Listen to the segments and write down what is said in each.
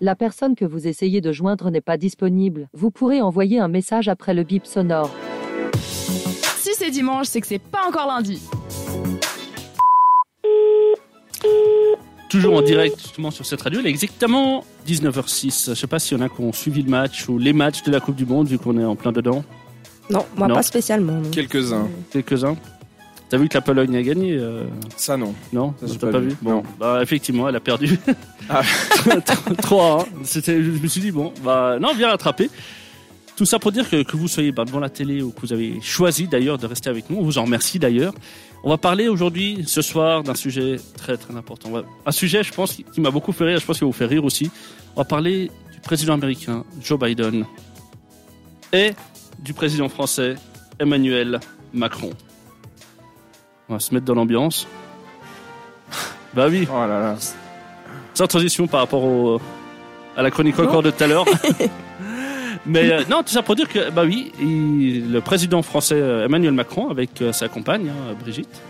La personne que vous essayez de joindre n'est pas disponible. Vous pourrez envoyer un message après le bip sonore. Si c'est dimanche, c'est que c'est pas encore lundi. Toujours en direct justement sur cette radio, il est exactement 19h06. Je sais pas s'il y en a qui ont suivi le match ou les matchs de la Coupe du Monde vu qu'on est en plein dedans. Non, moi Non. pas spécialement. Quelques-uns. Quelques-uns. T'as vu que la Pologne a gagné euh, Ça, non. Non T'as pas pas, vu. Bon, Non. bah effectivement, elle a perdu. Ah. 3 C'était, je me suis dit bon, bah non, bien rattrapé. Tout ça pour dire que, que vous soyez bah, devant la télé ou que vous avez choisi d'ailleurs de rester avec nous, on vous en remercie d'ailleurs. On va parler aujourd'hui, ce soir, d'un sujet très très important. Va- Un sujet, je pense, qui m'a beaucoup fait rire, je pense qu'il va vous faire rire aussi. On va parler du président américain Joe Biden et du président français Emmanuel Macron. On va se mettre dans l'ambiance. Bah oui, Oh là là. sans transition par rapport au, à la chronique encore de tout à l'heure. Mais euh, non, tout ça pour dire que, bah oui, il- le président français euh, Emmanuel Macron avec euh, sa compagne, hein, Brigitte,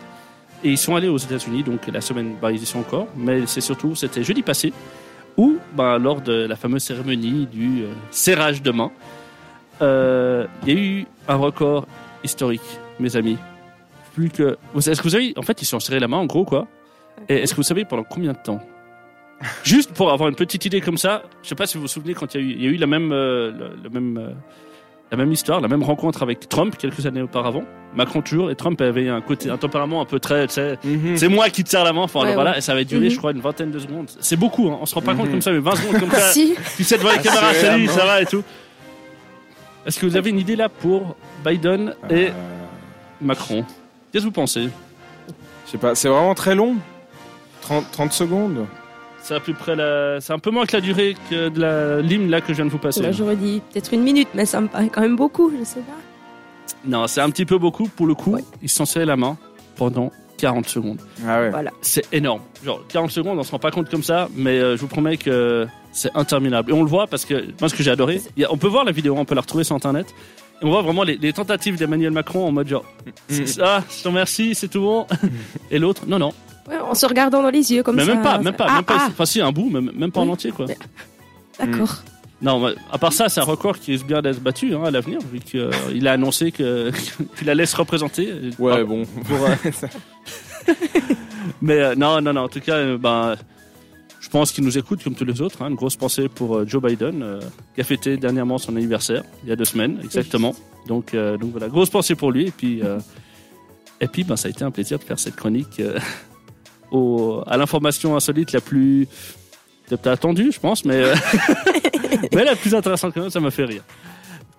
et ils sont allés aux États-Unis, donc la semaine, bah, ils y sont encore, mais c'est surtout, c'était jeudi passé, où, bah, lors de la fameuse cérémonie du euh, serrage de main, il y a eu un record historique, mes amis. Plus que. Est-ce que vous savez, en fait, ils se sont serrés la main, en gros, quoi? Et est-ce que vous savez pendant combien de temps? Juste pour avoir une petite idée comme ça, je sais pas si vous vous souvenez quand il y a eu, il y a eu la même, euh, le, le même, euh, la même histoire, la même rencontre avec Trump quelques années auparavant. Macron toujours et Trump avait un côté, un tempérament un peu très, tu sais, Mhm. c'est moi qui te serre la main. Enfin Ouais, voilà, ouais. et ça avait duré, Mhm. je crois, une vingtaine de secondes. C'est beaucoup, hein. on se rend pas compte Mhm. comme ça, mais 20 secondes comme ça. Si, Tu sais devant les Ah, caméras, c'est salut, ça va et tout. Est-ce que vous avez une idée là pour Biden et Euh, Macron? Qu'est-ce que vous pensez Je sais pas, c'est vraiment très long. 30, 30 secondes. C'est à peu près la, c'est un peu moins que la durée que de la l'hymne là que je viens de vous passer. là, j'aurais dit peut-être une minute, mais ça me paraît quand même beaucoup, je sais pas. Non, c'est un petit peu beaucoup pour le coup. Ouais. Ils sont serrés la main pendant 40 secondes. Ah ouais. Voilà. C'est énorme. Genre 40 secondes, on se rend pas compte comme ça, mais euh, je vous promets que c'est interminable. Et on le voit parce que moi, ce que j'ai adoré, a- on peut voir la vidéo, on peut la retrouver sur internet. On voit vraiment les, les tentatives d'Emmanuel Macron en mode genre, c'est ça, je te remercie, c'est tout bon. Et l'autre, non, non, Ouais, en se regardant dans les yeux comme mais ça. même pas, même pas, Ah, même pas. ah, Enfin, si, un bout, même, même pas en entier, quoi. D'accord. Non, mais à part ça, c'est un record qui risque bien d'être battu hein, à l'avenir, vu qu'il a annoncé que- qu'il allait se représenter. Ouais, Ah, bon. pour, euh, Mais euh, non, non, non. En tout cas, euh, ben, je pense qu'il nous écoute comme tous les autres. hein. Une grosse pensée pour euh, Joe Biden, euh, qui a fêté dernièrement son anniversaire, il y a deux semaines exactement. Donc, euh, donc voilà, grosse pensée pour lui. Et puis, euh, et puis, ben, ça a été un plaisir de faire cette chronique au, à l'information insolite la plus peut-être attendue, je pense, mais, mais la plus intéressante quand même. Ça m'a fait rire.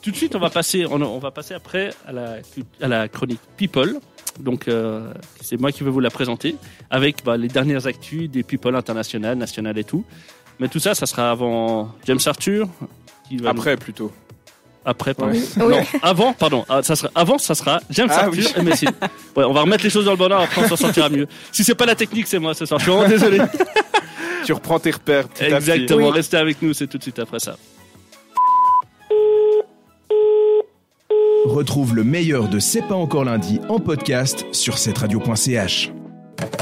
Tout de suite, on va passer, on, on va passer après à la, à la chronique People. Donc, euh, c'est moi qui vais vous la présenter avec bah, les dernières actus des People internationales, nationales et tout. Mais tout ça, ça sera avant James Arthur. Qui va nous- Après, plutôt. Après, pardon. Oui. Non, avant, pardon. Ah, ça sera, avant, ça sera James Ah, Arthur oui. et. Ouais, on va remettre les choses dans le bon ordre, après on s'en sortira mieux. Si c'est pas la technique, c'est moi ce soir. Je suis vraiment désolé. Tu reprends tes repères petit à petit. Exactement. Oui. Restez avec nous, c'est tout de suite après ça. Retrouve le meilleur de C'est pas encore lundi en podcast sur cetteradio.ch.